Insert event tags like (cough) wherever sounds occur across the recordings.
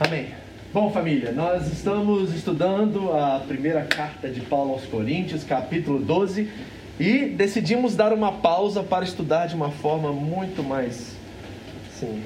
Amém. Bom, família, nós estamos estudando a primeira carta de Paulo aos Coríntios, capítulo 12, e decidimos dar uma pausa para estudar de uma forma muito mais, assim,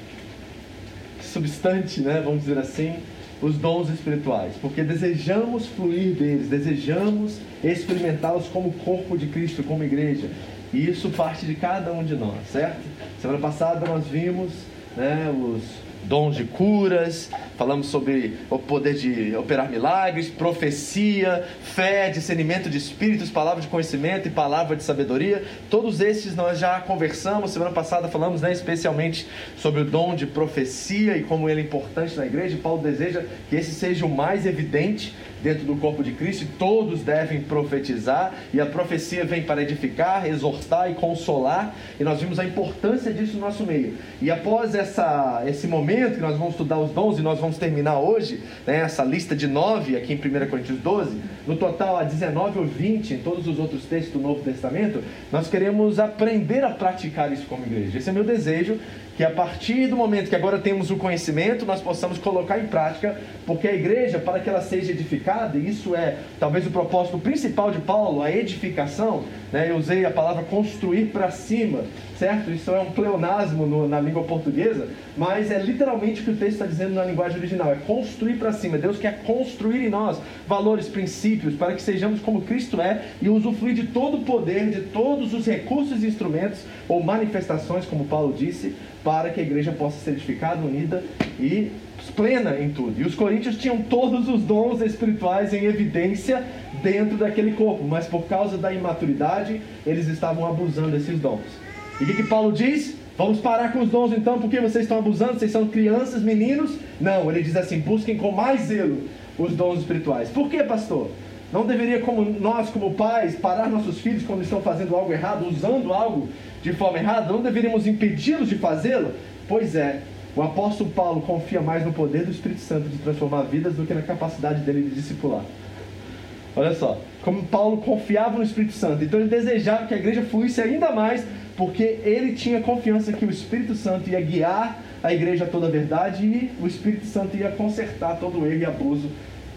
substante, né? Vamos dizer assim, os dons espirituais, porque desejamos fluir deles, desejamos experimentá-los como corpo de Cristo, como igreja. E isso parte de cada um de nós, certo? Semana passada nós vimos né, os dons de curas, falamos sobre o poder de operar milagres, profecia, fé, discernimento de espíritos, palavra de conhecimento e palavra de sabedoria. Todos esses nós já conversamos. Semana passada falamos né, especialmente sobre o dom de profecia e como ele é importante na igreja. Paulo deseja que esse seja o mais evidente dentro do corpo de Cristo todos devem profetizar, e a profecia vem para edificar, exortar e consolar, e nós vimos a importância disso no nosso meio. E após essa, esse momento que nós vamos estudar os dons, e nós vamos terminar hoje, né, essa lista de nove aqui em 1 Coríntios 12, no total a 19 ou 20 em todos os outros textos do Novo Testamento, nós queremos aprender a praticar isso como igreja. Esse é meu desejo, que a partir do momento que agora temos o conhecimento, nós possamos colocar em prática, porque a igreja, para que ela seja edificada, e isso é talvez o propósito principal de Paulo, a edificação, né? eu usei a palavra construir para cima, certo? Isso é um pleonasmo no, na língua portuguesa, mas é literalmente o que o texto está dizendo na linguagem original: é construir para cima. Deus quer construir em nós valores, princípios, para que sejamos como Cristo é e usufruir de todo o poder, de todos os recursos e instrumentos ou manifestações, como Paulo disse, para que a igreja possa ser edificada, unida e plena em tudo. E os coríntios tinham todos os dons espirituais em evidência dentro daquele corpo, mas por causa da imaturidade, eles estavam abusando desses dons. E o que, que Paulo diz? Vamos parar com os dons então, porque vocês estão abusando, vocês são crianças, meninos? Não, ele diz assim: busquem com mais zelo os dons espirituais. Por que, pastor? Não deveria, como nós, como pais, parar nossos filhos quando estão fazendo algo errado, usando algo de forma errada? Não deveríamos impedi-los de fazê-lo? Pois é, o apóstolo Paulo confia mais no poder do Espírito Santo de transformar vidas do que na capacidade dele de discipular. Olha só, como Paulo confiava no Espírito Santo, então ele desejava que a igreja fluísse ainda mais, porque ele tinha confiança que o Espírito Santo ia guiar a igreja a toda a verdade e o Espírito Santo ia consertar todo o erro e abuso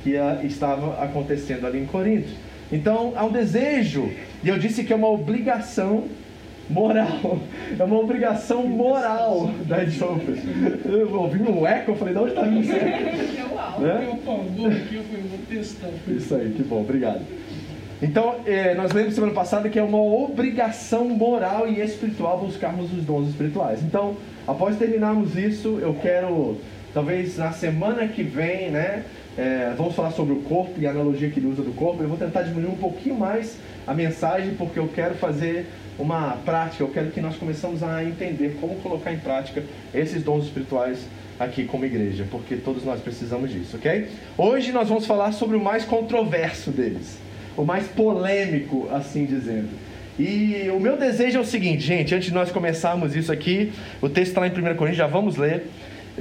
que estava acontecendo ali em Corinto. Então há um desejo, e eu disse que é uma obrigação moral. É uma obrigação moral da Ediopa. Eu ouvi um eco, eu falei, de onde está vindo isso? (laughs) Né? Isso aí, que bom, obrigado. Então, é, nós lemos semana passada que é uma obrigação moral e espiritual buscarmos os dons espirituais. Então, após terminarmos isso, eu quero, talvez na semana que vem, né, é, vamos falar sobre o corpo e a analogia que ele usa do corpo. Eu vou tentar diminuir um pouquinho mais a mensagem, porque eu quero fazer uma prática, eu quero que nós começamos a entender como colocar em prática esses dons espirituais aqui como igreja, porque todos nós precisamos disso, ok? Hoje nós vamos falar sobre o mais controverso deles, o mais polêmico, assim dizendo. E o meu desejo é o seguinte, gente, antes de nós começarmos isso aqui, o texto está lá em 1 Coríntios, já vamos ler.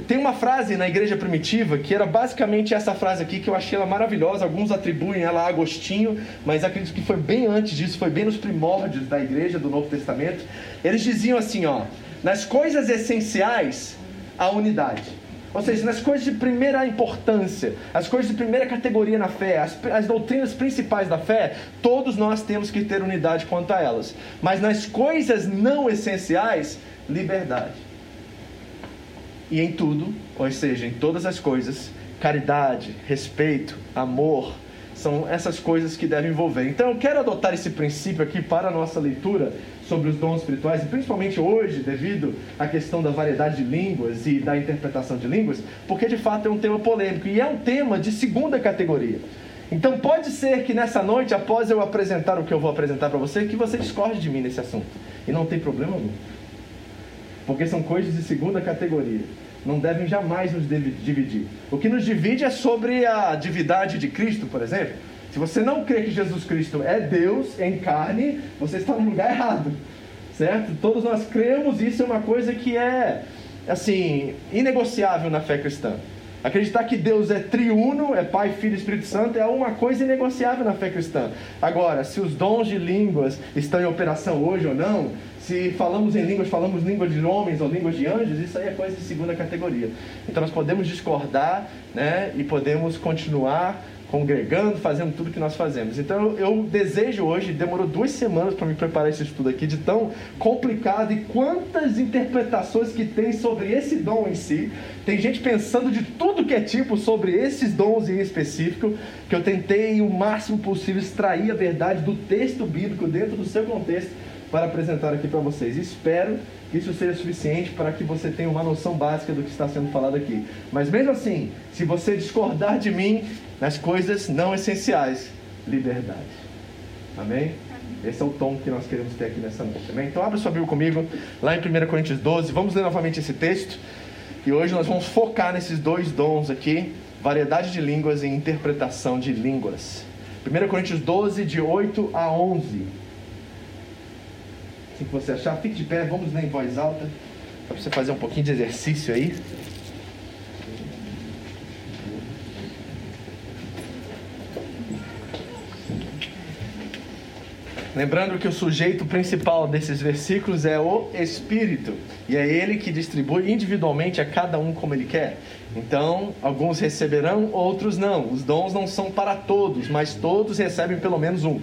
Tem uma frase na igreja primitiva que era basicamente essa frase aqui que eu achei ela maravilhosa. Alguns atribuem ela a Agostinho, mas acredito que foi bem antes disso, foi bem nos primórdios da igreja do Novo Testamento. Eles diziam assim, ó: nas coisas essenciais, a unidade. Ou seja, nas coisas de primeira importância, as coisas de primeira categoria na fé, as, as, doutrinas principais da fé, todos nós temos que ter unidade quanto a elas. Mas nas coisas não essenciais, liberdade e em tudo, ou seja, em todas as coisas, caridade, respeito, amor, são essas coisas que devem envolver. Então eu quero adotar esse princípio aqui para a nossa leitura sobre os dons espirituais, e principalmente hoje, devido à questão da variedade de línguas e da interpretação de línguas, porque de fato é um tema polêmico e é um tema de segunda categoria. Então pode ser que nessa noite, após eu apresentar o que eu vou apresentar para você, que você discorde de mim nesse assunto. E não tem problema algum porque são coisas de segunda categoria. Não devem jamais nos dividir. O que nos divide é sobre a divindade de Cristo, por exemplo. Se você não crê que Jesus Cristo é Deus em carne, você está no lugar errado. Certo? Todos nós cremos, isso é uma coisa que é assim, inegociável na fé cristã. Acreditar que Deus é triuno, é Pai, Filho e Espírito Santo, é uma coisa inegociável na fé cristã. Agora, se os dons de línguas estão em operação hoje ou não, Se falamos em línguas, falamos línguas de homens ou línguas de anjos, isso aí é coisa de segunda categoria. Então nós podemos discordar né, e podemos continuar congregando, fazendo tudo que nós fazemos. Então eu desejo hoje, demorou duas semanas para me preparar esse estudo aqui, de tão complicado e quantas interpretações que tem sobre esse dom em si. Tem gente pensando de tudo que é tipo sobre esses dons em específico, que eu tentei o máximo possível extrair a verdade do texto bíblico dentro do seu contexto para apresentar aqui para vocês. Espero que isso seja suficiente para que você tenha uma noção básica do que está sendo falado aqui. Mas mesmo assim, se você discordar de mim nas coisas não essenciais, liberdade. Amém? Esse é o tom que nós queremos ter aqui nessa noite. Amém? Então abra sua Bíblia comigo, lá em 1 Coríntios 12. Vamos ler novamente esse texto. E hoje nós vamos focar nesses dois dons aqui: variedade de línguas e interpretação de línguas. 1 Coríntios 12, de 8 a 11. Assim que você achar, fique de pé, vamos ler em voz alta, para você fazer um pouquinho de exercício aí. Lembrando que o sujeito principal desses versículos é o Espírito, e é ele que distribui individualmente a cada um como ele quer. Então, alguns receberão, outros não. Os dons não são para todos, mas todos recebem pelo menos um.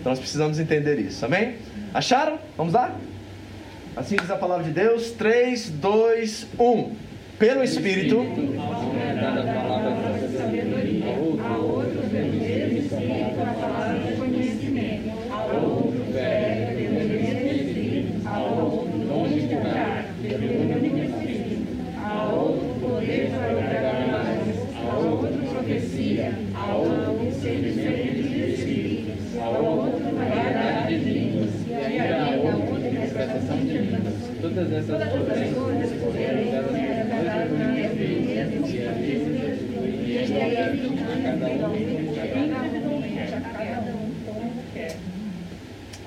Então, nós precisamos entender isso, amém? Acharam? Vamos lá? Assim diz a palavra de Deus: 3, 2, 1. Pelo Espírito. Coisas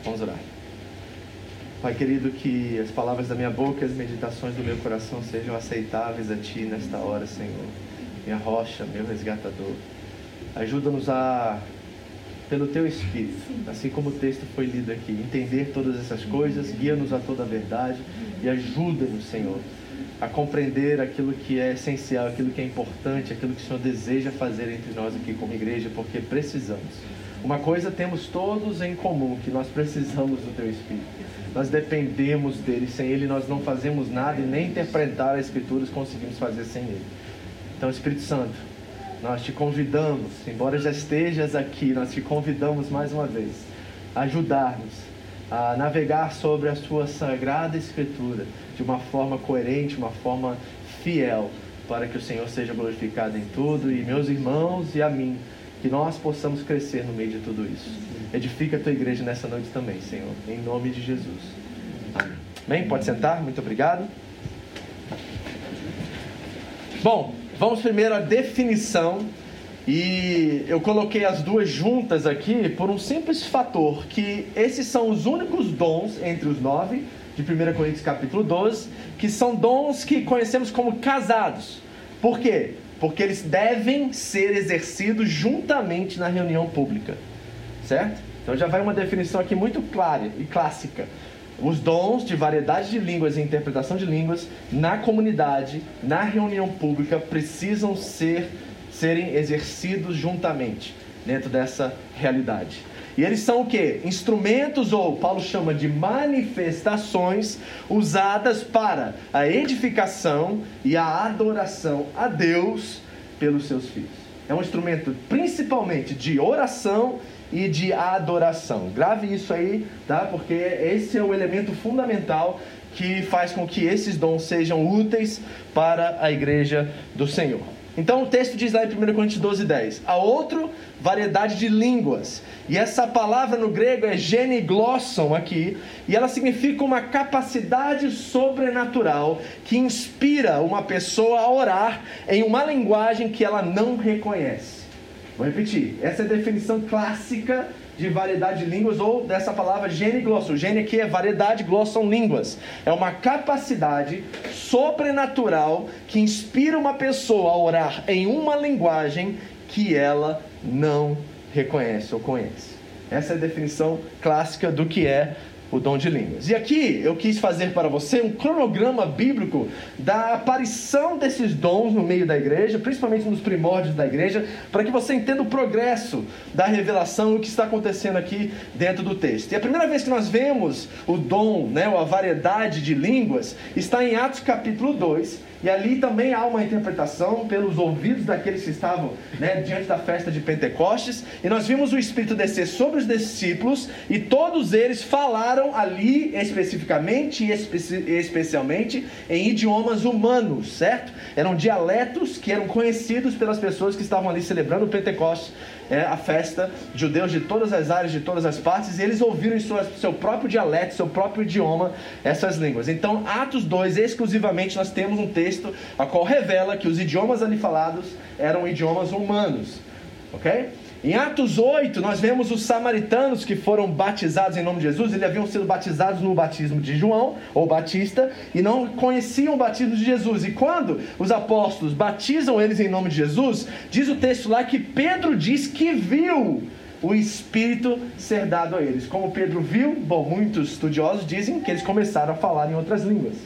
Vamos orar. Pai querido, que as palavras da minha boca e as meditações do meu coração sejam aceitáveis a Ti nesta hora, Senhor. Minha rocha, meu resgatador. Ajuda-nos a, pelo Teu Espírito, assim como o texto foi lido aqui, entender todas essas coisas, guia-nos a toda a verdade e ajuda-nos, Senhor, a compreender aquilo que é essencial, aquilo que é importante, aquilo que o Senhor deseja fazer entre nós aqui como igreja, porque precisamos. Uma coisa temos todos em comum, que nós precisamos do Teu Espírito. Nós dependemos dele, sem ele nós não fazemos nada e nem interpretar as Escrituras conseguimos fazer sem ele. Então, Espírito Santo, nós te convidamos, embora já estejas aqui, nós te convidamos mais uma vez a ajudar-nos a navegar sobre a sua sagrada Escritura de uma forma coerente, uma forma fiel, para que o Senhor seja glorificado em tudo e meus irmãos e a mim, que nós possamos crescer no meio de tudo isso. Edifica a tua igreja nessa noite também, Senhor, em nome de Jesus. Amém. Pode sentar, muito obrigado. Bom, vamos primeiro à definição. E eu coloquei as duas juntas aqui por um simples fator, que esses são os únicos dons entre os nove de 1 Coríntios capítulo 12, que são dons que conhecemos como casados. Por quê? Porque eles devem ser exercidos juntamente na reunião pública. Certo? Então já vai uma definição aqui muito clara e clássica. Os dons de variedade de línguas e interpretação de línguas na comunidade, na reunião pública, precisam ser serem exercidos juntamente dentro dessa realidade. E eles são o que? Instrumentos, ou Paulo chama de manifestações, usadas para a edificação e a adoração a Deus pelos seus filhos. É um instrumento principalmente de oração e de adoração. Grave isso aí, tá? Porque esse é o elemento fundamental que faz com que esses dons sejam úteis para a igreja do Senhor. Então o texto diz lá em 1 Coríntios 12, 10: A outro, variedade de línguas. E essa palavra no grego é geniglosson aqui, e ela significa uma capacidade sobrenatural que inspira uma pessoa a orar em uma linguagem que ela não reconhece. Vou repetir, essa é a definição clássica de variedade de línguas ou dessa palavra geniglosso. Gene aqui é variedade, gloss são línguas. É uma capacidade sobrenatural que inspira uma pessoa a orar em uma linguagem que ela não reconhece ou conhece. Essa é a definição clássica do que é o dom de línguas. E aqui eu quis fazer para você um cronograma bíblico da aparição desses dons no meio da igreja, principalmente nos primórdios da igreja, para que você entenda o progresso da revelação e o que está acontecendo aqui dentro do texto. E a primeira vez que nós vemos o dom, né, ou a variedade de línguas, está em Atos capítulo 2 e ali também há uma interpretação pelos ouvidos daqueles que estavam né, diante da festa de Pentecostes. E nós vimos o Espírito descer sobre os discípulos e todos eles falaram ali especificamente e espe especialmente em idiomas humanos, certo? Eram dialetos que eram conhecidos pelas pessoas que estavam ali celebrando o Pentecostes é, a festa, judeus de todas as áreas, de todas as partes, e eles ouviram em sua, seu próprio dialeto, seu próprio idioma, essas línguas. Então, Atos 2, exclusivamente, nós temos um texto a qual revela que os idiomas ali falados eram idiomas humanos. Ok? Em Atos 8, nós vemos os samaritanos que foram batizados em nome de Jesus, eles haviam sido batizados no batismo de João, ou Batista, e não conheciam o batismo de Jesus. E quando os apóstolos batizam eles em nome de Jesus, diz o texto lá que Pedro diz que viu o Espírito ser dado a eles. Como Pedro viu, bom, muitos estudiosos dizem que eles começaram a falar em outras línguas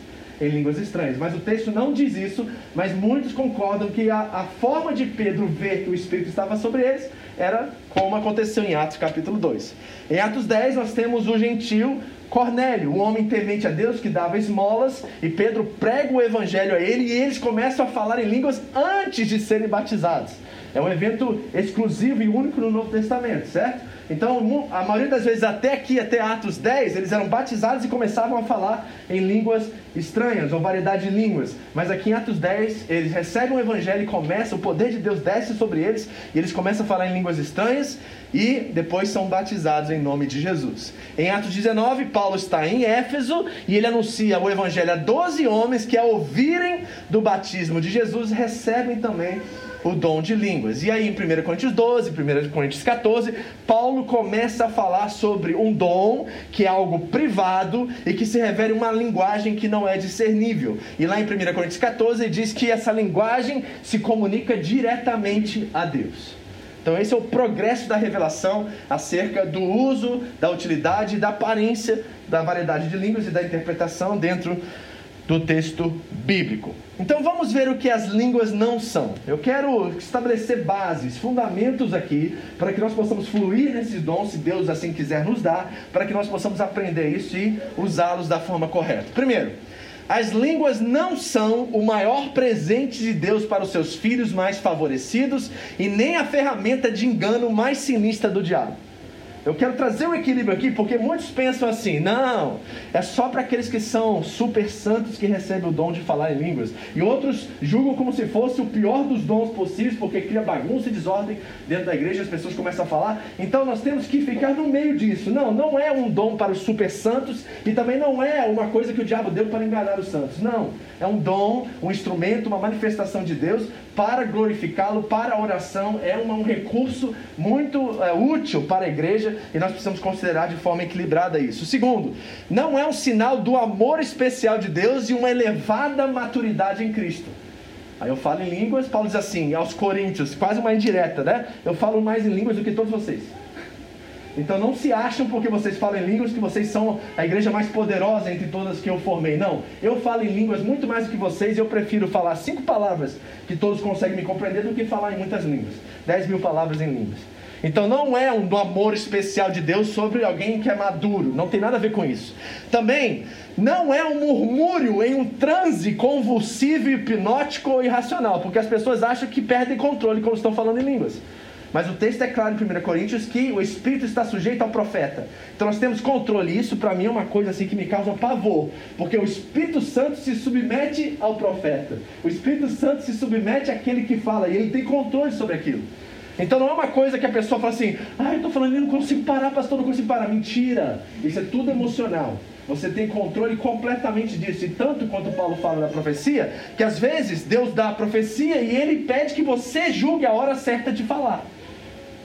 em línguas estranhas. Mas o texto não diz isso, mas muitos concordam que a, a forma de Pedro ver que o Espírito estava sobre eles era como aconteceu em Atos capítulo 2. Em Atos 10 nós temos o gentil Cornélio, um homem temente a Deus que dava esmolas, e Pedro prega o evangelho a ele e eles começam a falar em línguas antes de serem batizados. É um evento exclusivo e único no Novo Testamento, certo? Então, a maioria das vezes, até aqui, até Atos 10, eles eram batizados e começavam a falar em línguas estranhas, ou variedade de línguas. Mas aqui em Atos 10, eles recebem o evangelho e começam, o poder de Deus desce sobre eles, e eles começam a falar em línguas estranhas, e depois são batizados em nome de Jesus. Em Atos 19, Paulo está em Éfeso, e ele anuncia o evangelho a 12 homens que, ao ouvirem do batismo de Jesus, recebem também o dom de línguas. E aí, em 1 Coríntios 12, 1 Coríntios 14, Paulo começa a falar sobre um dom que é algo privado e que se revela uma linguagem que não é discernível. E lá em 1 Coríntios 14 ele diz que essa linguagem se comunica diretamente a Deus. Então, esse é o progresso da revelação acerca do uso, da utilidade, da aparência, da variedade de línguas e da interpretação dentro do texto bíblico. Então vamos ver o que as línguas não são. Eu quero estabelecer bases, fundamentos aqui, para que nós possamos fluir nesses dons, se Deus assim quiser nos dar, para que nós possamos aprender isso e usá-los da forma correta. Primeiro, as línguas não são o maior presente de Deus para os seus filhos mais favorecidos e nem a ferramenta de engano mais sinistra do diabo. Eu quero trazer um equilíbrio aqui, porque muitos pensam assim: não, é só para aqueles que são super santos que recebem o dom de falar em línguas. E outros julgam como se fosse o pior dos dons possíveis, porque cria bagunça e desordem dentro da igreja, as pessoas começam a falar. Então nós temos que ficar no meio disso. Não, não é um dom para os super santos e também não é uma coisa que o diabo deu para enganar os santos. Não, é um dom, um instrumento, uma manifestação de Deus para glorificá-lo, para a oração. É um recurso muito é, útil para a igreja e nós precisamos considerar de forma equilibrada isso. Segundo, não é um sinal do amor especial de Deus e uma elevada maturidade em Cristo. Aí eu falo em línguas, Paulo diz assim, aos Coríntios, quase uma indireta, né? Eu falo mais em línguas do que todos vocês. Então não se acham porque vocês falam em línguas que vocês são a igreja mais poderosa entre todas que eu formei. Não. Eu falo em línguas muito mais do que vocês e eu prefiro falar cinco palavras que todos conseguem me compreender do que falar em muitas línguas. Dez mil palavras em línguas. Então não é um amor especial de Deus sobre alguém que é maduro, não tem nada a ver com isso. Também não é um murmúrio em um transe convulsivo, hipnótico ou irracional, porque as pessoas acham que perdem controle quando estão falando em línguas. Mas o texto é claro em 1 Coríntios que o Espírito está sujeito ao profeta. Então nós temos controle. Isso para mim é uma coisa assim que me causa pavor. Porque o Espírito Santo se submete ao profeta. O Espírito Santo se submete àquele que fala. E ele tem controle sobre aquilo. Então não é uma coisa que a pessoa fala assim, ah, eu estou falando e não consigo parar, pastor, não consigo parar. Mentira! Isso é tudo emocional. Você tem controle completamente disso. E tanto quanto Paulo fala da profecia, que às vezes Deus dá a profecia e ele pede que você julgue a hora certa de falar.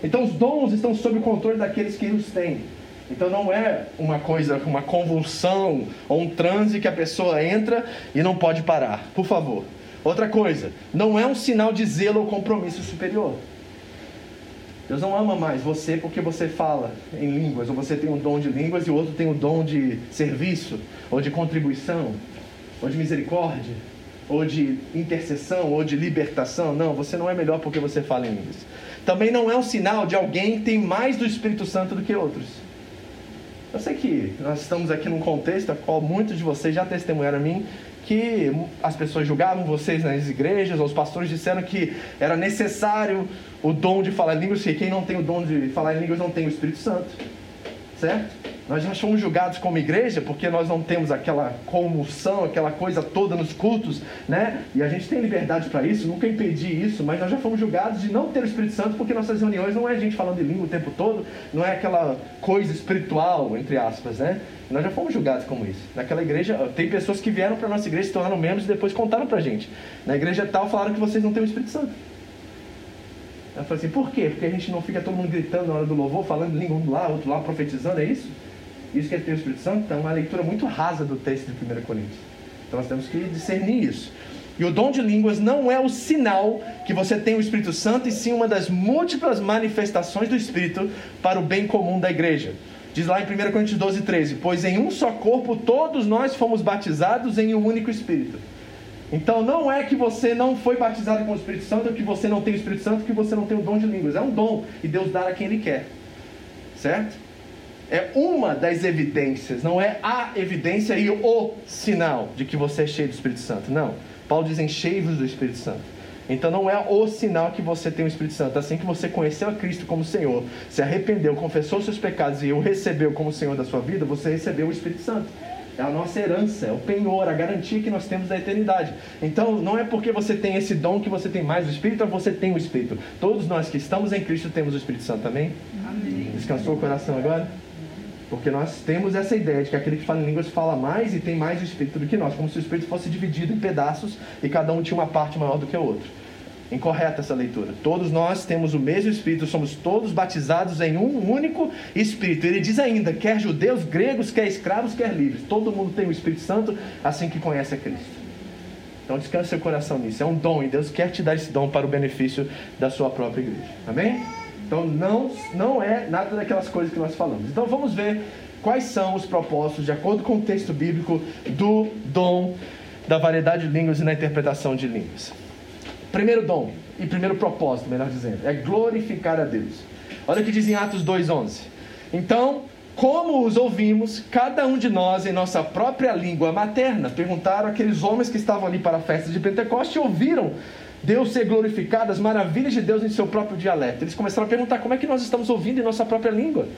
Então os dons estão sob o controle daqueles que os têm. Então não é uma coisa, uma convulsão ou um transe que a pessoa entra e não pode parar. Por favor. Outra coisa, não é um sinal de zelo ou compromisso superior. Deus não ama mais você porque você fala em línguas, ou você tem um dom de línguas e o outro tem um dom de serviço, ou de contribuição, ou de misericórdia, ou de intercessão, ou de libertação. Não, você não é melhor porque você fala em línguas. Também não é um sinal de alguém que tem mais do Espírito Santo do que outros. Eu sei que nós estamos aqui num contexto a qual muitos de vocês já testemunharam a mim que as pessoas julgavam vocês nas igrejas, ou os pastores disseram que era necessário o dom de falar em línguas, que quem não tem o dom de falar em línguas não tem o Espírito Santo. Certo? Nós já somos julgados como igreja porque nós não temos aquela comoção, aquela coisa toda nos cultos, né? E a gente tem liberdade para isso, nunca impedi isso, mas nós já fomos julgados de não ter o Espírito Santo porque nossas reuniões não é a gente falando de língua o tempo todo, não é aquela coisa espiritual, entre aspas, né? Nós já fomos julgados como isso. Naquela igreja, tem pessoas que vieram para nossa igreja, se tornaram membros e depois contaram para a gente. Na igreja tal falaram que vocês não têm o Espírito Santo. Eu falei assim, por quê? Porque a gente não fica todo mundo gritando na hora do louvor, falando língua um lá, outro lá, profetizando, é isso? Isso que é ter o Espírito Santo? Então, é uma leitura muito rasa do texto de 1 Coríntios. Então, nós temos que discernir isso. E o dom de línguas não é o sinal que você tem o Espírito Santo, e sim uma das múltiplas manifestações do Espírito para o bem comum da igreja. Diz lá em 1 Coríntios 12, 13: Pois em um só corpo todos nós fomos batizados em um único Espírito. Então não é que você não foi batizado com o Espírito Santo, que você não tem o Espírito Santo, que você não tem o dom de línguas. É um dom e Deus dá a quem Ele quer. Certo? É uma das evidências, não é a evidência e o sinal de que você é cheio do Espírito Santo. Não. Paulo diz enchei-vos do Espírito Santo. Então não é o sinal que você tem o Espírito Santo. Assim que você conheceu a Cristo como Senhor, se arrependeu, confessou seus pecados e o recebeu como Senhor da sua vida, você recebeu o Espírito Santo. É a nossa herança, é o penhor, a garantia que nós temos da eternidade. Então, não é porque você tem esse dom que você tem mais o Espírito, ou você tem o Espírito. Todos nós que estamos em Cristo temos o Espírito Santo, amém? Amém. Descansou o coração agora? Porque nós temos essa ideia de que aquele que fala em línguas fala mais e tem mais o Espírito do que nós, como se o Espírito fosse dividido em pedaços e cada um tinha uma parte maior do que o outro. Incorreta essa leitura. Todos nós temos o mesmo Espírito, somos todos batizados em um único Espírito. Ele diz ainda: quer judeus, gregos, quer escravos, quer livres. Todo mundo tem o Espírito Santo assim que conhece a Cristo. Então descanse seu coração nisso. É um dom e Deus quer te dar esse dom para o benefício da sua própria igreja. Amém? Então não, não é nada daquelas coisas que nós falamos. Então vamos ver quais são os propósitos, de acordo com o texto bíblico, do dom da variedade de línguas e na interpretação de línguas. Primeiro dom, e primeiro propósito, melhor dizendo, é glorificar a Deus. Olha o que diz em Atos 2,11. Então, como os ouvimos, cada um de nós em nossa própria língua materna, perguntaram aqueles homens que estavam ali para a festa de Pentecoste e ouviram Deus ser glorificado, as maravilhas de Deus em seu próprio dialeto. Eles começaram a perguntar como é que nós estamos ouvindo em nossa própria língua.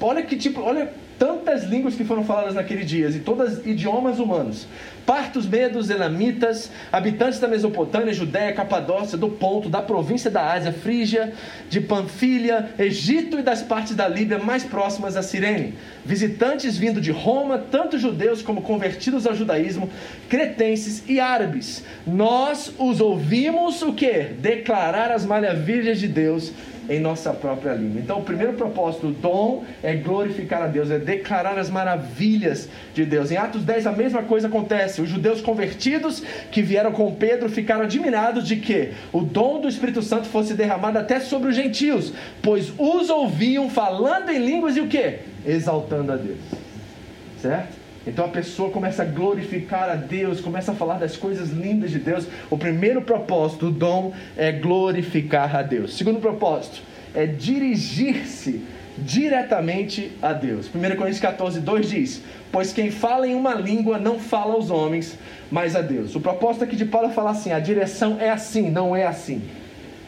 Olha que tipo, olha tantas línguas que foram faladas naquele dia, e todas idiomas humanos. Partos, medos, elamitas, habitantes da Mesopotâmia, Judéia, Capadócia, do Ponto, da província da Ásia, Frígia, de Panfilha, Egito e das partes da Líbia mais próximas a Cirene. Visitantes vindo de Roma, tanto judeus como convertidos ao judaísmo, cretenses e árabes. Nós os ouvimos o que? Declarar as maravilhas de Deus em nossa própria língua. Então, o primeiro propósito do dom é glorificar a Deus, é declarar as maravilhas de Deus. Em Atos 10, a mesma coisa acontece. Os judeus convertidos que vieram com Pedro ficaram admirados de que o dom do Espírito Santo fosse derramado até sobre os gentios, pois os ouviam falando em línguas e o que? Exaltando a Deus. Certo? Então a pessoa começa a glorificar a Deus, começa a falar das coisas lindas de Deus. O primeiro propósito do dom é glorificar a Deus. Segundo propósito é dirigir-se diretamente a Deus. 1 Coríntios 14, 2 diz: Pois quem fala em uma língua não fala aos homens, mas a Deus. O propósito aqui de Paulo é falar assim: a direção é assim, não é assim.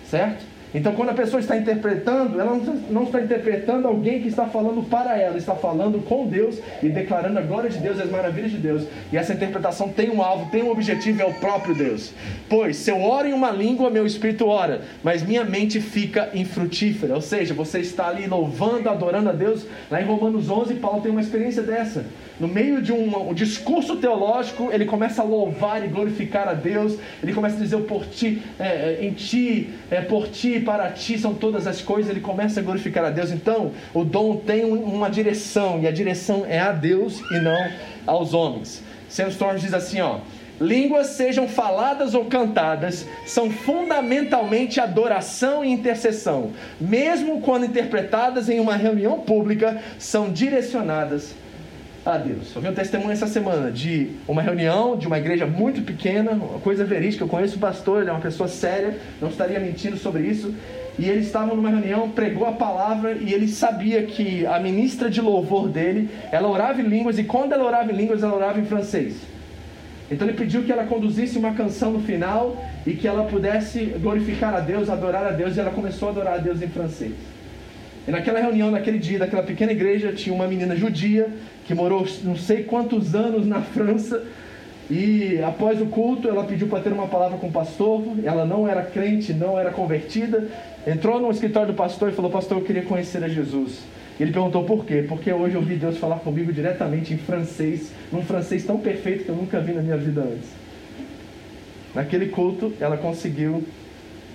Certo? Então, quando a pessoa está interpretando, ela não está interpretando alguém que está falando para ela, está falando com Deus e declarando a glória de Deus e as maravilhas de Deus. E essa interpretação tem um alvo, tem um objetivo, é o próprio Deus. Pois, se eu oro em uma língua, meu espírito ora, mas minha mente fica infrutífera. Ou seja, você está ali louvando, adorando a Deus. Lá em Romanos 11, Paulo tem uma experiência dessa no meio de um, um, discurso teológico, ele começa a louvar e glorificar a Deus, ele começa a dizer por ti, é, é, em ti, é, por ti, para ti são todas as coisas, ele começa a glorificar a Deus. Então, o dom tem uma direção, e a direção é a Deus e não aos homens. Sam Storms diz assim, ó, línguas sejam faladas ou cantadas, são fundamentalmente adoração e intercessão. Mesmo quando interpretadas em uma reunião pública, são direcionadas a Deus. Eu vi um testemunho essa semana de uma reunião de uma igreja muito pequena, uma coisa verídica. Eu conheço o pastor, ele é uma pessoa séria, não estaria mentindo sobre isso. E eles estavam numa reunião, pregou a palavra e ele sabia que a ministra de louvor dele, ela orava em línguas e quando ela orava em línguas, ela orava em francês. Então ele pediu que ela conduzisse uma canção no final e que ela pudesse glorificar a Deus, adorar a Deus, e ela começou a adorar a Deus em francês. E naquela reunião, naquele dia, daquela pequena igreja, tinha uma menina judia que morou não sei quantos anos na França e após o culto, ela pediu para ter uma palavra com o pastor. Ela não era crente, não era convertida. Entrou no escritório do pastor e falou: Pastor, eu queria conhecer a Jesus. Ele perguntou por quê? Porque hoje eu ouvi Deus falar comigo diretamente em francês, num francês tão perfeito que eu nunca vi na minha vida antes. Naquele culto, ela conseguiu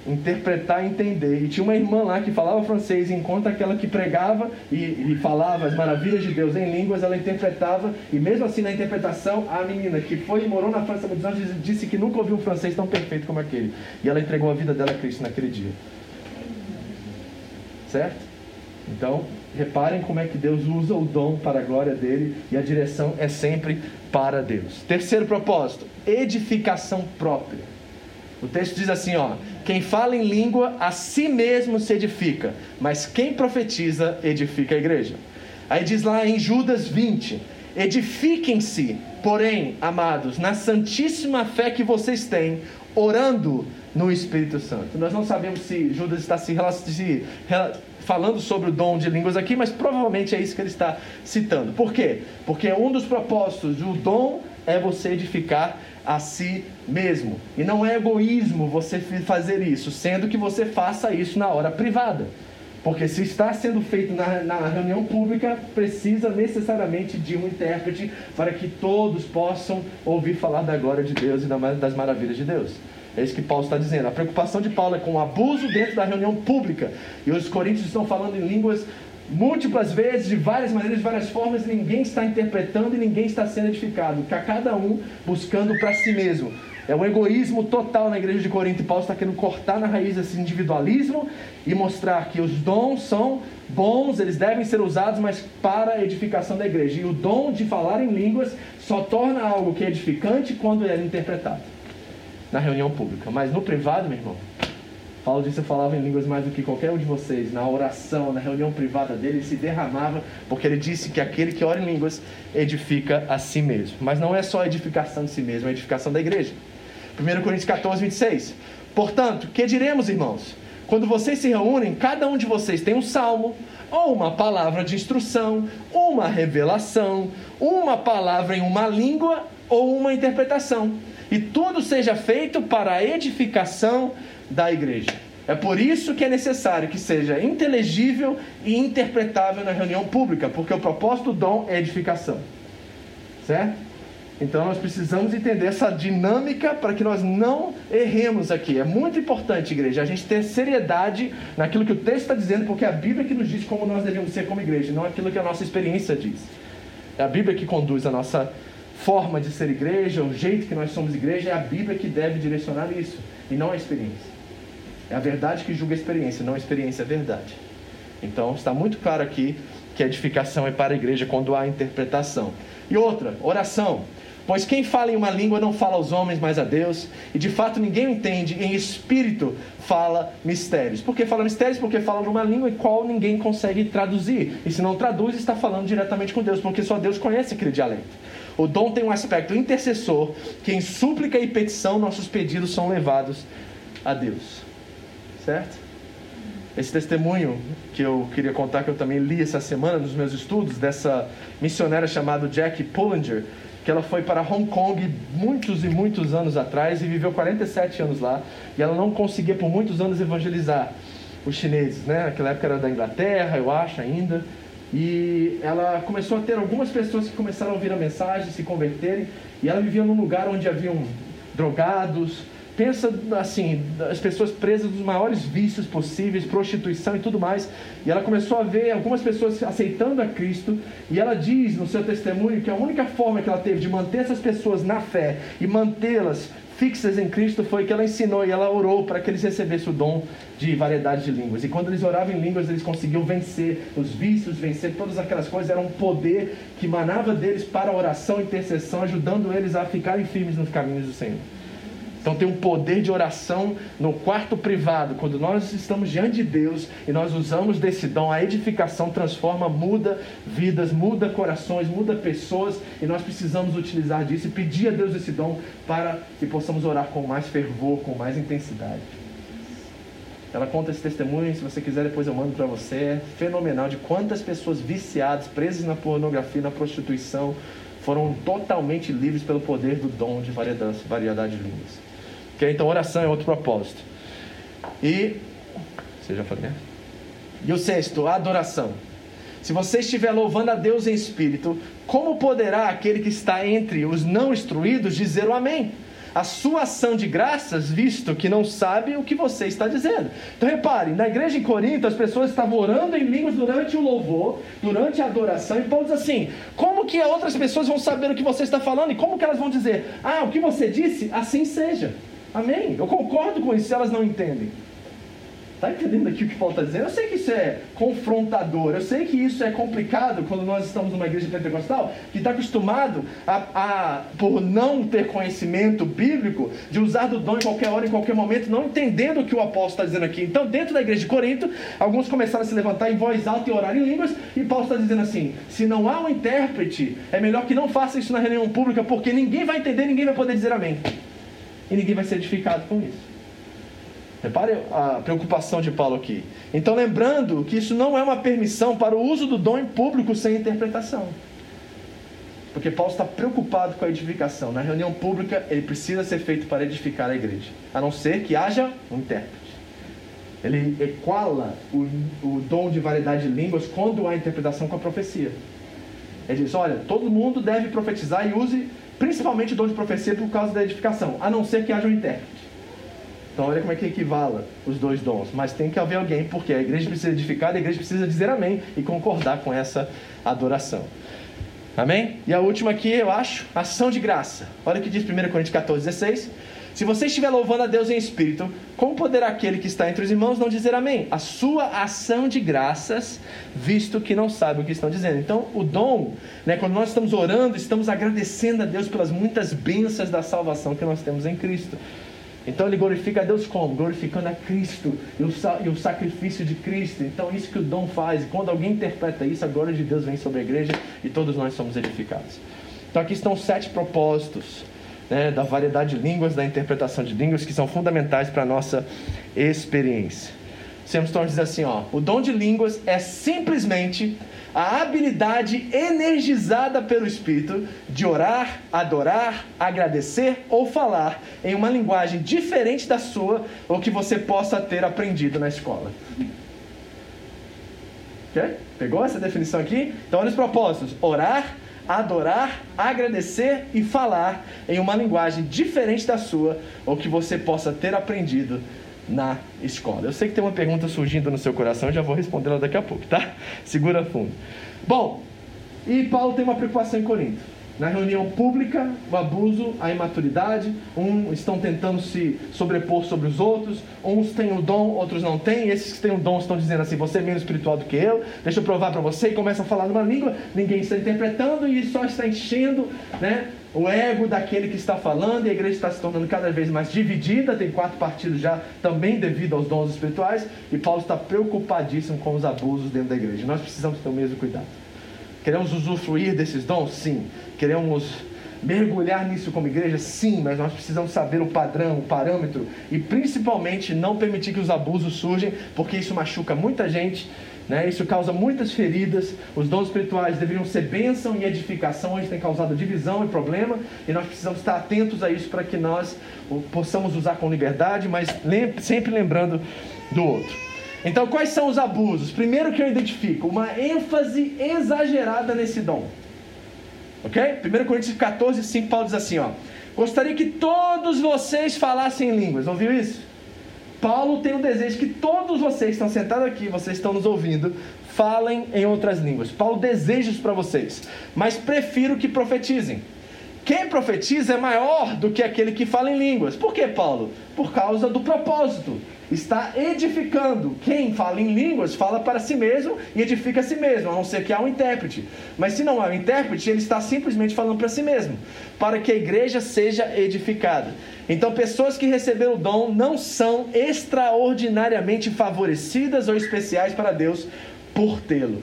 interpretar entender. E tinha uma irmã lá que falava francês, enquanto aquela que pregava e, e, falava as maravilhas de Deus em línguas, ela interpretava, e mesmo assim na interpretação, a menina que foi e morou na França muitos anos disse que nunca ouviu um francês tão perfeito como aquele. E ela entregou a vida dela a Cristo naquele dia. Certo? Então, reparem como é que Deus usa o dom para a glória dele e a direção é sempre para Deus. Terceiro propósito: edificação própria. O texto diz assim, ó: quem fala em língua a si mesmo se edifica, mas quem profetiza edifica a igreja. Aí diz lá em Judas 20: edifiquem-se, porém, amados, na santíssima fé que vocês têm, orando no Espírito Santo. Nós não sabemos se Judas está se, falando sobre o dom de línguas aqui, mas provavelmente é isso que ele está citando. Por quê? Porque um dos propósitos do dom é você edificar a si mesmo. E não é egoísmo você fazer isso, sendo que você faça isso na hora privada. Porque se está sendo feito na, na, reunião pública, precisa necessariamente de um intérprete para que todos possam ouvir falar da glória de Deus e das maravilhas de Deus. É isso que Paulo está dizendo. A preocupação de Paulo é com o abuso dentro da reunião pública. E os coríntios estão falando em línguas múltiplas vezes, de várias maneiras, de várias formas, ninguém está interpretando e ninguém está sendo edificado. Cada um buscando para si mesmo. É um egoísmo total na igreja de Corinto. E Paulo está querendo cortar na raiz esse individualismo e mostrar que os dons são bons, eles devem ser usados, mas para a edificação da igreja. E o dom de falar em línguas só torna algo que é edificante quando é interpretado na reunião pública. Mas no privado, meu irmão, Paulo disse: Eu falava em línguas mais do que qualquer um de vocês. Na oração, na reunião privada dele, ele se derramava, porque ele disse que aquele que ora em línguas edifica a si mesmo. Mas não é só a edificação de si mesmo, é a edificação da igreja. 1 Coríntios 14, 26. Portanto, que diremos, irmãos? Quando vocês se reúnem, cada um de vocês tem um salmo, ou uma palavra de instrução, uma revelação, uma palavra em uma língua ou uma interpretação. E tudo seja feito para a edificação da igreja. É por isso que é necessário que seja inteligível e interpretável na reunião pública, porque o propósito do dom é edificação. Certo? Então nós precisamos entender essa dinâmica para que nós não erremos aqui. É muito importante, igreja, a gente ter seriedade naquilo que o texto está dizendo, porque é a Bíblia que nos diz como nós devemos ser como igreja, não aquilo que a nossa experiência diz. É a Bíblia que conduz a nossa forma de ser igreja, o jeito que nós somos igreja, é a Bíblia que deve direcionar isso, e não a experiência. É a verdade que julga a experiência, não a experiência é a verdade. Então está muito claro aqui que a edificação é para a igreja quando há interpretação. E outra, oração. Pois quem fala em uma língua não fala aos homens, mas a Deus, e de fato ninguém entende, em espírito fala mistérios. Por que fala mistérios? Porque fala numa língua em qual ninguém consegue traduzir. E se não traduz, está falando diretamente com Deus, porque só Deus conhece aquele dialeto. O dom tem um aspecto intercessor, que em súplica e petição nossos pedidos são levados a Deus. Certo? Esse testemunho que eu queria contar, que eu também li essa semana nos meus estudos, dessa missionária chamada Jack Pullinger, que ela foi para Hong Kong muitos e muitos anos atrás e viveu 47 anos lá, e ela não conseguia por muitos anos evangelizar os chineses, né? Naquela época era da Inglaterra, eu acho ainda. E ela começou a ter algumas pessoas que começaram a ouvir a mensagem, se converterem, e ela vivia num lugar onde haviam drogados, Pensa assim, as pessoas presas nos maiores vícios possíveis, prostituição e tudo mais. E ela começou a ver algumas pessoas aceitando a Cristo. E ela diz no seu testemunho que a única forma que ela teve de manter essas pessoas na fé e mantê-las fixas em Cristo foi que ela ensinou e ela orou para que eles recebessem o dom de variedade de línguas. E quando eles oravam em línguas, eles conseguiam vencer os vícios, vencer todas aquelas coisas. Era um poder que manava deles para oração e intercessão, ajudando eles a ficarem firmes nos caminhos do Senhor. Então tem um poder de oração no quarto privado, quando nós estamos diante de Deus e nós usamos desse dom, a edificação transforma, muda vidas, muda corações, muda pessoas, e nós precisamos utilizar disso e pedir a Deus esse dom para que possamos orar com mais fervor, com mais intensidade. Ela conta esse testemunho, se você quiser depois eu mando para você, é fenomenal de quantas pessoas viciadas, presas na pornografia, na prostituição, foram totalmente livres pelo poder do dom de variedade, de línguas. Okay? Então, oração é outro propósito. E. Você já falou, né? E o sexto, adoração. Se você estiver louvando a Deus em espírito, como poderá aquele que está entre os não instruídos dizer o amém? A sua ação de graças, visto que não sabe o que você está dizendo. Então repare, na igreja em Corinto, as pessoas estavam orando em línguas durante o louvor, durante a adoração, e Paulo diz assim: como que outras pessoas vão saber o que você está falando? E como que elas vão dizer, ah, o que você disse, assim seja. Amém? Eu concordo com isso elas não entendem. Está entendendo aqui o que Paulo está dizendo? Eu sei que isso é confrontador, eu sei que isso é complicado quando nós estamos numa igreja pentecostal que está acostumado a, a, por não ter conhecimento bíblico, de usar do dom em qualquer hora, em qualquer momento, não entendendo o que o apóstolo está dizendo aqui. Então, dentro da igreja de Corinto, alguns começaram a se levantar em voz alta e orar em línguas, e Paulo está dizendo assim: se não há um intérprete, é melhor que não faça isso na reunião pública, porque ninguém vai entender, ninguém vai poder dizer amém e ninguém vai ser edificado com isso. Repare a preocupação de Paulo aqui. Então, lembrando que isso não é uma permissão para o uso do dom em público sem interpretação. Porque Paulo está preocupado com a edificação. Na reunião pública, ele precisa ser feito para edificar a igreja, a não ser que haja um intérprete. Ele equala o, o dom de variedade de línguas quando há interpretação com a profecia. Ele diz: olha, todo mundo deve profetizar e use principalmente o dom de profecia por causa da edificação, a não ser que haja um intérprete. Então olha como é que equivala os dois dons. Mas tem que haver alguém, porque a igreja precisa edificar, a igreja precisa dizer amém e concordar com essa adoração. Amém? E a última aqui, eu acho, ação de graça. Olha o que diz 1 Coríntios 14, 16. Se você estiver louvando a Deus em espírito, como poderá aquele que está entre os irmãos não dizer amém? A sua ação de graças, visto que não sabe o que estão dizendo. Então, o dom, né, quando nós estamos orando, estamos agradecendo a Deus pelas muitas bênçãos da salvação que nós temos em Cristo. Então ele glorifica a Deus como? Glorificando a Cristo e o, e o, sacrifício de Cristo. Então isso que o dom faz. Quando alguém interpreta isso, a glória de Deus vem sobre a igreja e todos nós somos edificados. Então aqui estão sete propósitos né, da variedade de línguas, da interpretação de línguas, que são fundamentais para a nossa experiência. Samston diz assim: ó, o dom de línguas é simplesmente a habilidade energizada pelo Espírito de orar, adorar, agradecer ou falar em uma linguagem diferente da sua ou que você possa ter aprendido na escola. Okay? Pegou essa definição aqui? Então, olha os propósitos: orar, adorar, agradecer e falar em uma linguagem diferente da sua ou que você possa ter aprendido na escola. Eu sei que tem uma pergunta surgindo no seu coração, eu já vou respondê-la daqui a pouco, tá? Segura fundo. Bom, e Paulo tem uma preocupação em Corinto. Na reunião pública, o abuso, a imaturidade, uns estão tentando se sobrepor sobre os outros, uns têm o dom, outros não têm, esses que têm o dom estão dizendo assim, você é menos espiritual do que eu, deixa eu provar para você, e começam a falar numa língua, ninguém está interpretando e só está enchendo né, o ego daquele que está falando, e a igreja está se tornando cada vez mais dividida, tem quatro partidos já também devido aos dons espirituais, e Paulo está preocupadíssimo com os abusos dentro da igreja. Nós precisamos ter o mesmo cuidado. Queremos usufruir desses dons? Sim. Queremos mergulhar nisso como igreja? Sim, mas nós precisamos saber o padrão, o parâmetro e principalmente não permitir que os abusos surjam, porque isso machuca muita gente, né? isso causa muitas feridas. Os dons espirituais deveriam ser bênção e edificação, hoje tem causado divisão e problema, e nós precisamos estar atentos a isso para que nós possamos usar com liberdade, mas sempre lembrando do outro. Então, quais são os abusos? Primeiro que eu identifico, uma ênfase exagerada nesse dom. Ok? 1 Coríntios 14, 5, Paulo diz assim: ó, Gostaria que todos vocês falassem línguas. Ouviu isso? Paulo tem o desejo que todos vocês que estão sentados aqui, vocês estão nos ouvindo, falem em outras línguas. Paulo deseja isso para vocês, mas prefiro que profetizem. Quem profetiza é maior do que aquele que fala em línguas. Por que, Paulo? Por causa do propósito está edificando. Quem fala em línguas fala para si mesmo e edifica a si mesmo, a não ser que há um intérprete. Mas se não há um intérprete, ele está simplesmente falando para si mesmo, para que a igreja seja edificada. Então, pessoas que receberam o dom não são extraordinariamente favorecidas ou especiais para Deus por tê-lo.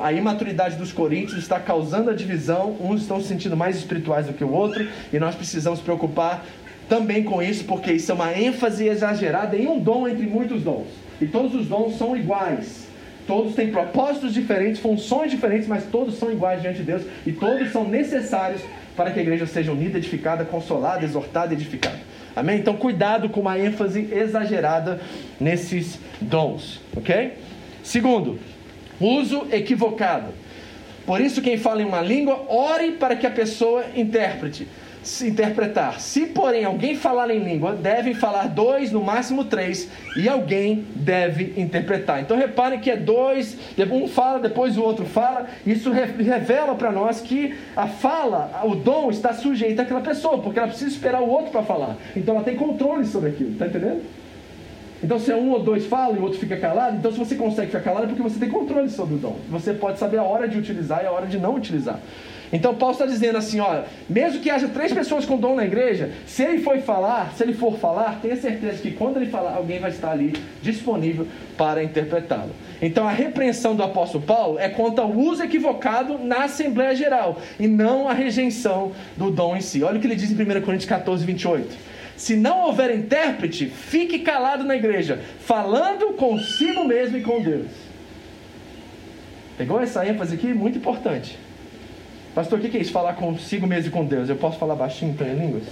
A imaturidade dos coríntios está causando a divisão, uns estão se sentindo mais espirituais do que o outro, e nós precisamos preocupar também com isso, porque isso é uma ênfase exagerada em um dom entre muitos dons. E todos os dons são iguais. Todos têm propósitos diferentes, funções diferentes, mas todos são iguais diante de Deus e todos são necessários para que a igreja seja unida, edificada, consolada, exortada edificada. Amém? Então, cuidado com uma ênfase exagerada nesses dons, ok? Segundo, uso equivocado. Por isso, quem fala em uma língua, ore para que a pessoa interprete se interpretar. Se, porém, alguém falar em língua, devem falar dois, no máximo três, e alguém deve interpretar. Então, reparem que é dois, um fala, depois o outro fala. Isso revela para nós que a fala, o dom está sujeito àquela pessoa, porque ela precisa esperar o outro para falar. Então, ela tem controle sobre aquilo, está entendendo? Então, se é um ou dois falam e o outro fica calado, então se você consegue ficar calado é porque você tem controle sobre o dom. Você pode saber a hora de utilizar e a hora de não utilizar. Então Paulo está dizendo assim, olha, mesmo que haja três pessoas com dom na igreja, se ele for falar, se ele for falar, tenha certeza que quando ele falar, alguém vai estar ali disponível para interpretá-lo. Então a repreensão do apóstolo Paulo é quanto ao uso equivocado na Assembleia Geral e não a rejeição do dom em si. Olha o que ele diz em 1 Coríntios 14, 28. Se não houver intérprete, fique calado na igreja, falando consigo mesmo e com Deus. Pegou essa ênfase aqui? Muito importante. Pastor, o que é isso? Falar consigo mesmo e com Deus. Eu posso falar baixinho então em línguas?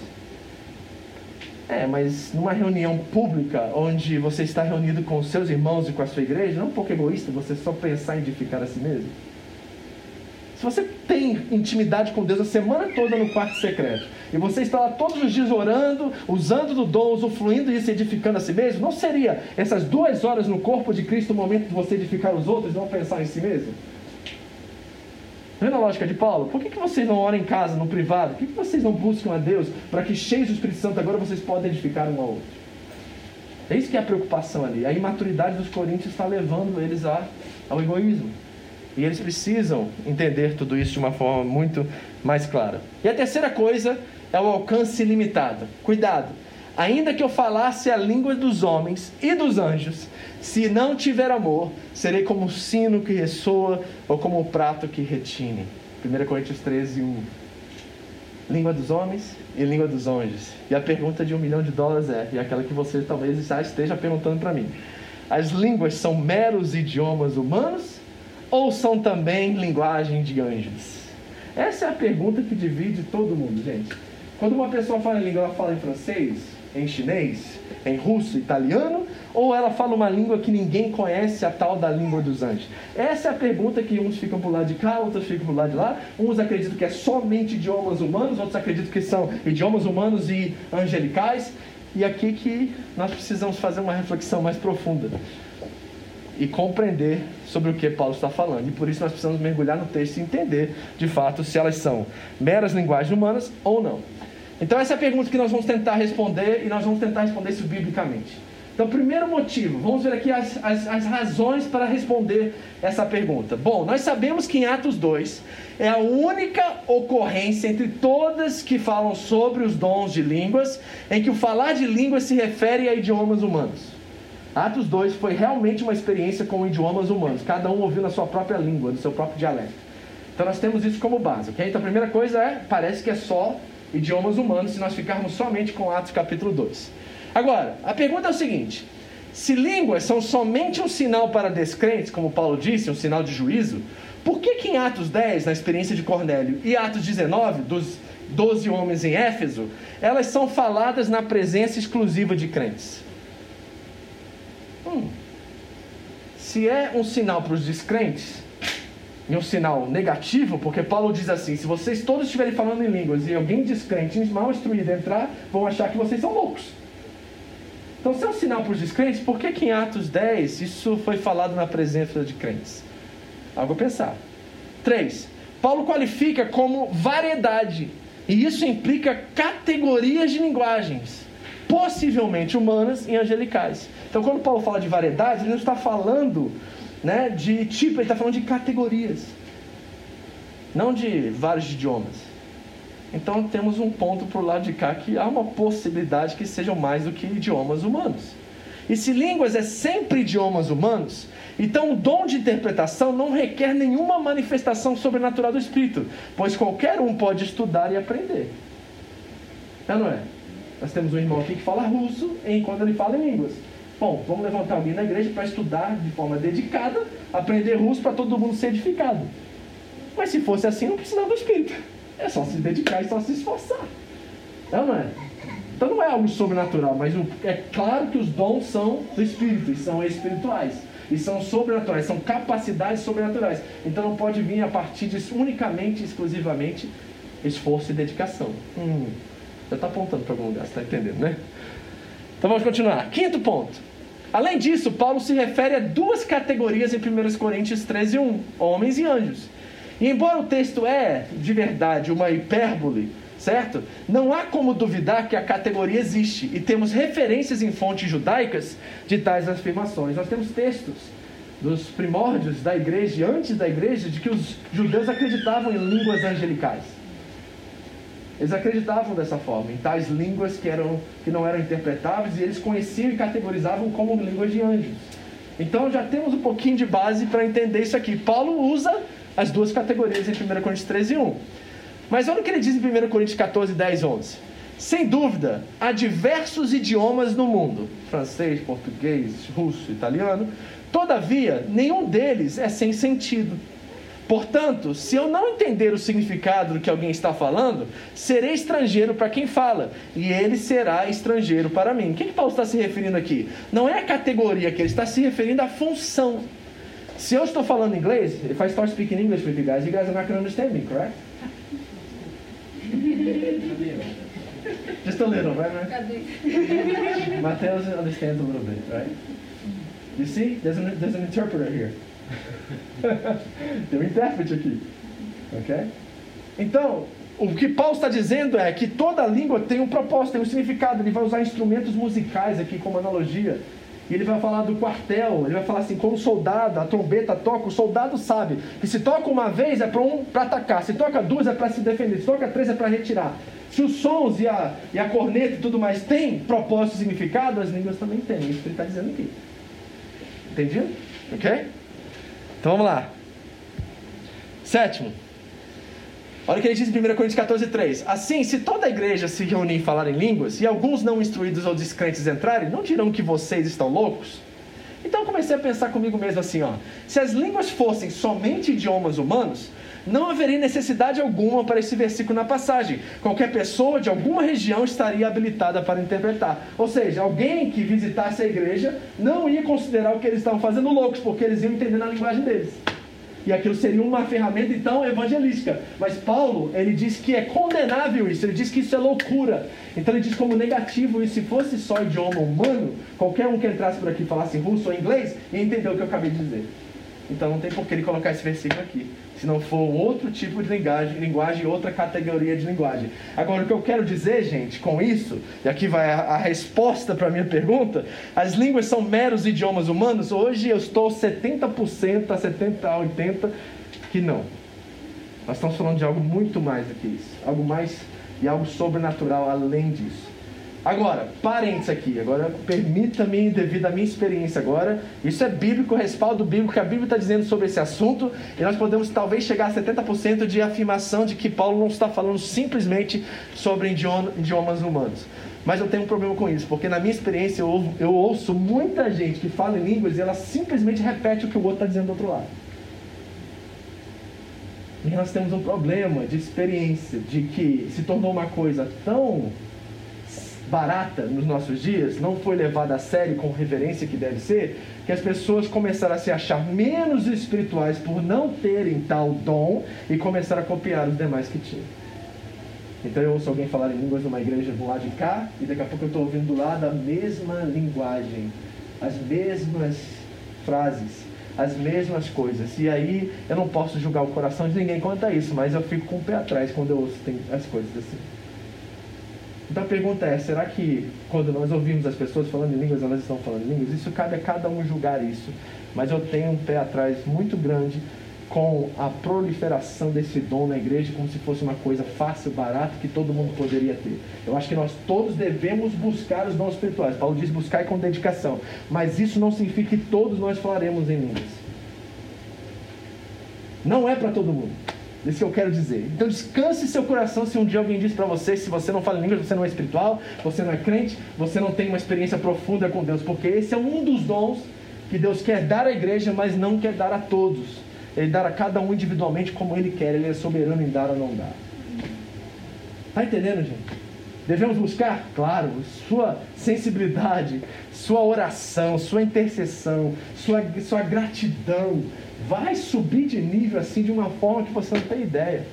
É, mas numa reunião pública, onde você está reunido com seus irmãos e com a sua igreja, não é um pouco egoísta você só pensar em edificar a si mesmo? Se você tem intimidade com Deus a semana toda no quarto secreto, e você está lá todos os dias orando, usando do dom, usufruindo isso, edificando a si mesmo, não seria essas duas horas no corpo de Cristo o momento de você edificar os outros e não pensar em si mesmo? Vendo a lógica de Paulo? Por que, que vocês não oram em casa, no privado? Por que, que vocês não buscam a Deus para que, cheios do Espírito Santo, agora vocês possam edificar um ao outro? É isso que é a preocupação ali. A imaturidade dos coríntios está levando eles a, ao egoísmo. E eles precisam entender tudo isso de uma forma muito mais clara. E a terceira coisa é o alcance limitado. Cuidado! Ainda que eu falasse a língua dos homens e dos anjos, se não tiver amor, serei como o sino que ressoa ou como o prato que retine. 1 Coríntios 13, 1. Língua dos homens e língua dos anjos. E a pergunta de um milhão de dólares é, e aquela que você talvez já esteja perguntando para mim: as línguas são meros idiomas humanos ou são também linguagem de anjos? Essa é a pergunta que divide todo mundo, gente. Quando uma pessoa fala em língua, ela fala em francês, em chinês, em russo, italiano, ou ela fala uma língua que ninguém conhece, a tal da língua dos anjos? Essa é a pergunta que uns ficam por lado de cá, outros ficam por lado de lá. Uns acreditam que é somente idiomas humanos, outros acreditam que são idiomas humanos e angelicais. E aqui que nós precisamos fazer uma reflexão mais profunda e compreender sobre o que Paulo está falando. E por isso nós precisamos mergulhar no texto e entender, de fato, se elas são meras linguagens humanas ou não. Então, essa é a pergunta que nós vamos tentar responder e nós vamos tentar responder isso biblicamente. Então, primeiro motivo, vamos ver aqui as, as, as, razões para responder essa pergunta. Bom, nós sabemos que em Atos 2 é a única ocorrência entre todas que falam sobre os dons de línguas em que o falar de línguas se refere a idiomas humanos. Atos 2 foi realmente uma experiência com idiomas humanos, cada um ouvindo a sua própria língua, do seu próprio dialeto. Então nós temos isso como base, ok? Então a primeira coisa é, parece que é só idiomas humanos se nós ficarmos somente com Atos capítulo 2. Agora, a pergunta é o seguinte: se línguas são somente um sinal para descrentes, como Paulo disse, um sinal de juízo, por que, que em Atos 10, na experiência de Cornélio, e Atos 19, dos 12 homens em Éfeso, elas são faladas na presença exclusiva de crentes? Hum. Se é um sinal para os descrentes, em um sinal negativo, porque Paulo diz assim: se vocês todos estiverem falando em línguas e alguém descrente, mal instruído entrar, vão achar que vocês são loucos. Então, se é um sinal para os descrentes, por que, que em Atos 10 isso foi falado na presença de crentes? Algo a pensar. 3. Paulo qualifica como variedade, e isso implica categorias de linguagens, possivelmente humanas e angelicais. Então, quando Paulo fala de variedade, ele não está falando né, de tipo, ele está falando de categorias, não de vários idiomas. Então temos um ponto por lado de cá que há uma possibilidade que sejam mais do que idiomas humanos. E se línguas é sempre idiomas humanos, então o dom de interpretação não requer nenhuma manifestação sobrenatural do Espírito, pois qualquer um pode estudar e aprender. É não é? Nós temos um irmão aqui que fala russo enquanto ele fala em línguas. Bom, vamos levantar alguém na igreja para estudar de forma dedicada, aprender russo para todo mundo ser edificado. Mas se fosse assim, não precisava do Espírito. É só se dedicar e só se esforçar. Não, não é? Então não é algo sobrenatural, mas é claro que os dons são do Espírito, e são espirituais. E são sobrenaturais, são capacidades sobrenaturais. Então não pode vir a partir disso unicamente, exclusivamente, esforço e dedicação. Hum, já está apontando para algum lugar, você está entendendo, né? Então vamos continuar. Quinto ponto. Além disso, Paulo se refere a duas categorias em 1 Coríntios 13, 1, homens e anjos. E embora o texto é, de verdade, uma hipérbole, certo? Não há como duvidar que a categoria existe e temos referências em fontes judaicas de tais afirmações. Nós temos textos dos primórdios da igreja, antes da igreja, de que os judeus acreditavam em línguas angelicais. Eles acreditavam dessa forma, em tais línguas que, eram, que não eram interpretáveis e eles conheciam e categorizavam como línguas de anjos. Então já temos um pouquinho de base para entender isso aqui. Paulo usa as duas categorias em 1 Coríntios 13 e 1. Mas olha o que ele diz em 1 Coríntios 14, 10 11. Sem dúvida, há diversos idiomas no mundo: francês, português, russo, italiano. Todavia, nenhum deles é sem sentido. Portanto, se eu não entender o significado do que alguém está falando, serei estrangeiro para quem fala, e ele será estrangeiro para mim. O que, que Paulo está se referindo aqui? Não é a categoria que ele está se referindo à função. Se eu estou falando inglês, if I start speaking English with you guys, you guys are not going to understand me, correct? (laughs) Just a little, right, right? Mateus understands a little bit, right? You see, there's an, there's an interpreter here. Tem um intérprete aqui, ok? Então, o que Paulo está dizendo é que toda língua tem um propósito, tem um significado. Ele vai usar instrumentos musicais aqui como analogia e ele vai falar do quartel, ele vai falar assim, como soldado, a trombeta toca, o soldado sabe que se toca uma vez é para um, atacar, se toca duas é para se defender, se toca três é para retirar. Se os sons e a, e a corneta e tudo mais têm propósito e significado, as línguas também têm. Isso que ele está dizendo aqui. Entendido? Ok? Então vamos lá. Sétimo. Olha o que ele diz em 1 Coríntios 14, 3. Assim, se toda a igreja se reunir e falar em línguas, e alguns não instruídos ou descrentes entrarem, não dirão que vocês estão loucos? Então comecei a pensar comigo mesmo assim, ó. Se as línguas fossem somente idiomas humanos, não haveria necessidade alguma para esse versículo na passagem. Qualquer pessoa de alguma região estaria habilitada para interpretar. Ou seja, alguém que visitasse a igreja não ia considerar o que eles estavam fazendo loucos, porque eles iam entender na linguagem deles. E aquilo seria uma ferramenta então evangelística. Mas Paulo, ele diz que é condenável isso, ele diz que isso é loucura. Então ele diz como negativo, e se fosse só idioma humano, qualquer um que entrasse por aqui e falasse russo ou inglês, ia entender o que eu acabei de dizer. Então não tem por que ele colocar esse versículo aqui. Se não for outro tipo de linguagem, linguagem, outra categoria de linguagem. Agora, o que eu quero dizer, gente, com isso, e aqui vai a, a resposta para a minha pergunta: as línguas são meros idiomas humanos? Hoje eu estou 70% a 70% a 80% que não. Nós estamos falando de algo muito mais do que isso. Algo mais e algo sobrenatural além disso. Agora, parênteses aqui, agora permita-me, devido à minha experiência agora, isso é bíblico, respaldo bíblico que a Bíblia está dizendo sobre esse assunto, e nós podemos talvez chegar a 70% de afirmação de que Paulo não está falando simplesmente sobre idiomas humanos. Mas eu tenho um problema com isso, porque na minha experiência eu, eu ouço muita gente que fala em línguas e ela simplesmente repete o que o outro está dizendo do outro lado. E nós temos um problema de experiência, de que se tornou uma coisa tão barata nos nossos dias, não foi levada a sério com reverência que deve ser, que as pessoas começaram a se achar menos espirituais por não terem tal dom e começaram a copiar os demais que tinham. Então eu ouço alguém falar em línguas numa igreja do lado de cá e daqui a pouco eu estou ouvindo do lado a mesma linguagem, as mesmas frases, as mesmas coisas. E aí eu não posso julgar o coração de ninguém quanto a isso, mas eu fico com o pé atrás quando eu ouço as coisas assim. Então a pergunta é: será que quando nós ouvimos as pessoas falando em línguas, elas estão falando em línguas? Isso cabe a cada um julgar isso. Mas eu tenho um pé atrás muito grande com a proliferação desse dom na igreja como se fosse uma coisa fácil, barata, que todo mundo poderia ter. Eu acho que nós todos devemos buscar os dons espirituais. Paulo diz buscar com dedicação. Mas isso não significa que todos nós falaremos em línguas. Não é para todo mundo. Isso que eu quero dizer. Então descanse seu coração se um dia alguém diz para você, se você não fala em línguas, você não é espiritual, você não é crente, você não tem uma experiência profunda com Deus, porque esse é um dos dons que Deus quer dar à igreja, mas não quer dar a todos. Ele dá a cada um individualmente como ele quer, ele é soberano em dar ou não dar. Está entendendo, gente? Devemos buscar, claro, sua sensibilidade, sua oração, sua intercessão, sua, sua gratidão, vai subir de nível assim de uma forma que você não tem ideia.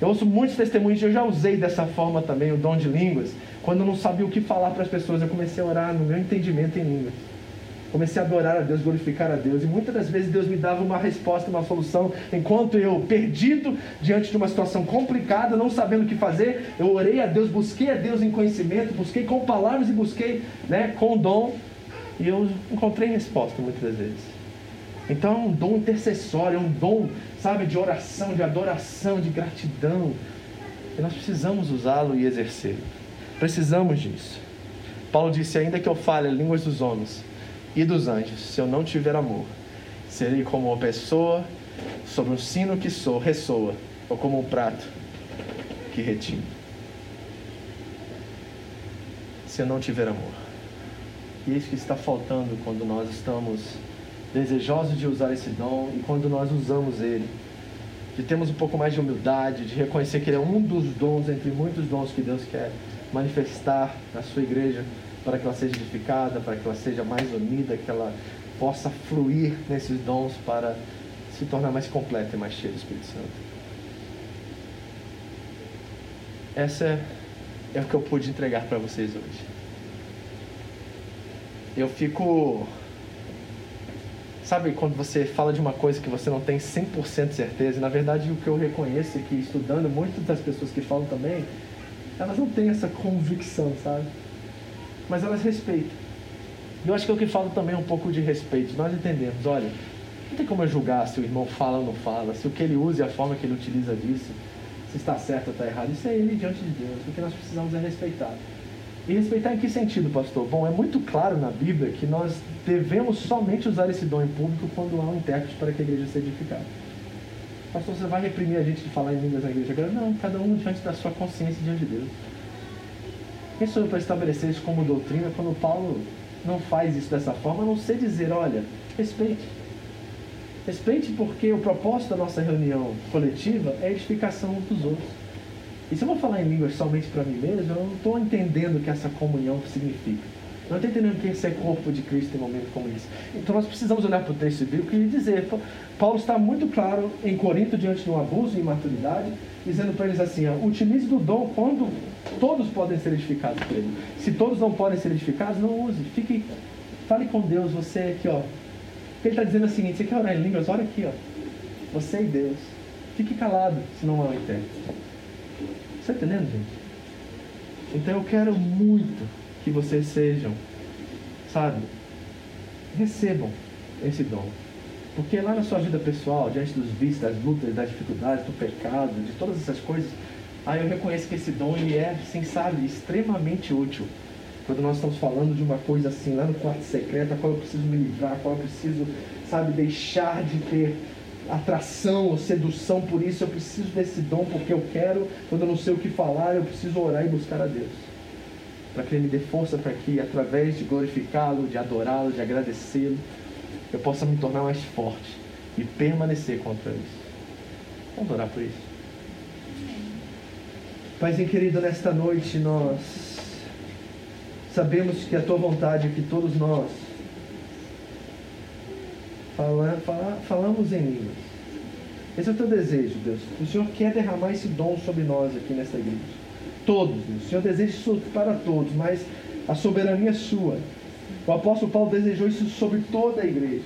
Eu ouço muitos testemunhos, eu já usei dessa forma também o dom de línguas. Quando eu não sabia o que falar para as pessoas, eu comecei a orar no meu entendimento em línguas. Comecei a adorar a Deus, glorificar a Deus. E muitas das vezes Deus me dava uma resposta, uma solução. Enquanto eu, perdido diante de uma situação complicada, não sabendo o que fazer, eu orei a Deus, busquei a Deus em conhecimento, busquei com palavras e busquei né, com dom. E eu encontrei resposta muitas das vezes. Então é um dom intercessório, é um dom, sabe, de oração, de adoração, de gratidão. E nós precisamos usá-lo e exercê-lo. Precisamos disso. Paulo disse: ainda que eu fale línguas dos homens e dos anjos, se eu não tiver amor, serei como uma pessoa sobre um sino que soa, ressoa, ou como um prato que retine. Se eu não tiver amor. E é isso que está faltando quando nós estamos desejosos de usar esse dom e quando nós usamos ele, de termos um pouco mais de humildade, de reconhecer que ele é um dos dons entre muitos dons que Deus quer manifestar na sua igreja para que ela seja edificada, para que ela seja mais unida, que ela possa fluir nesses dons para se tornar mais completa e mais cheia do Espírito Santo. Essa é, é o que eu pude entregar para vocês hoje. Eu fico Sabe quando você fala de uma coisa que você não tem 100% certeza? E, na verdade, o que eu reconheço é que estudando, muitas das pessoas que falam também, elas não têm essa convicção, sabe? Mas elas respeitam. E eu acho que é o que falo também é um pouco de respeito. Nós entendemos, olha, não tem como eu julgar se o irmão fala ou não fala, se o que ele usa e a forma que ele utiliza disso, se está certo ou está errado. Isso é ele diante de Deus. O que nós precisamos é respeitar. E respeitar em que sentido, pastor? Bom, é muito claro na Bíblia que nós devemos somente usar esse dom em público quando há um intérprete para que a igreja seja edificada. Pastor, você vai reprimir a gente de falar em línguas na igreja? Não, cada um diante da sua consciência diante de Deus. Quem sou eu para estabelecer isso como doutrina quando Paulo não faz isso dessa forma, a não ser dizer, olha, respeite. Respeite porque o propósito da nossa reunião coletiva é a edificação uns dos outros. E se eu vou falar em línguas somente para mim mesmo, eu não estou entendendo o que essa comunhão significa. Não estou entendendo o que é ser corpo de Cristo em um momento como esse. Então nós precisamos olhar para o texto bíblico e dizer, Paulo está muito claro em Corinto diante de um abuso e imaturidade, dizendo para eles assim, utilize do dom quando todos podem ser edificados por ele. Se todos não podem ser edificados, não use. Fique, fale com Deus, você aqui, ó. Ele está dizendo o seguinte, você quer orar em línguas? Olha aqui, ó. Você e Deus. Fique calado, se não um intérprete. Está entendendo, gente? Então eu quero muito que vocês sejam, sabe, recebam esse dom. Porque lá na sua vida pessoal, diante dos vícios, das lutas, das dificuldades, do pecado, de todas essas coisas, aí eu reconheço que esse dom ele é, assim, sabe, extremamente útil. Quando nós estamos falando de uma coisa assim, lá no quarto secreto, a qual eu preciso me livrar, a qual eu preciso, sabe, deixar de ter atração ou sedução por isso, eu preciso desse dom porque eu quero, quando eu não sei o que falar, eu preciso orar e buscar a Deus. Para que Ele me dê força para que, através de glorificá-lo, de adorá-lo, de agradecê-lo, eu possa me tornar mais forte e permanecer contra isso. Vamos orar por isso. Paizinho querido, nesta noite nós Sabemos que a tua vontade é que todos nós fala, fala, falamos em línguas. Esse é o teu desejo, Deus. O Senhor quer derramar esse dom sobre nós aqui nesta igreja. Todos, Deus. O Senhor deseja isso para todos, mas a soberania é sua. O apóstolo Paulo desejou isso sobre toda a igreja.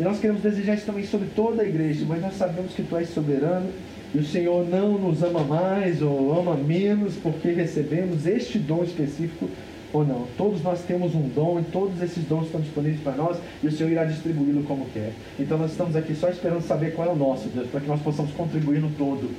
E nós queremos desejar isso também sobre toda a igreja, mas nós sabemos que tu és soberano e o Senhor não nos ama mais ou ama menos porque recebemos este dom específico ou não. Todos nós temos um dom e todos esses dons estão disponíveis para nós e o Senhor irá distribuí-lo como quer. Então nós estamos aqui só esperando saber qual é o nosso, Deus, para que nós possamos contribuir no todo.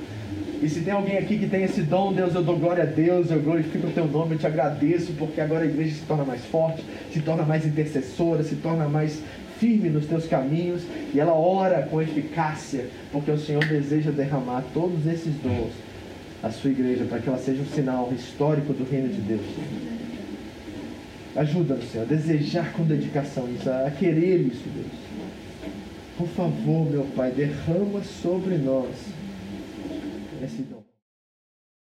E se tem alguém aqui que tem esse dom, Deus, eu dou glória a Deus, eu glorifico o teu nome, eu te agradeço, porque agora a igreja se torna mais forte, se torna mais intercessora, se torna mais firme nos teus caminhos e ela ora com eficácia, porque o Senhor deseja derramar todos esses dons à sua igreja, para que ela seja um sinal histórico do reino de Deus. Ajuda-nos, Senhor, a desejar com dedicação isso, a querer isso, Deus. Por favor, meu Pai, derrama sobre nós esse dom.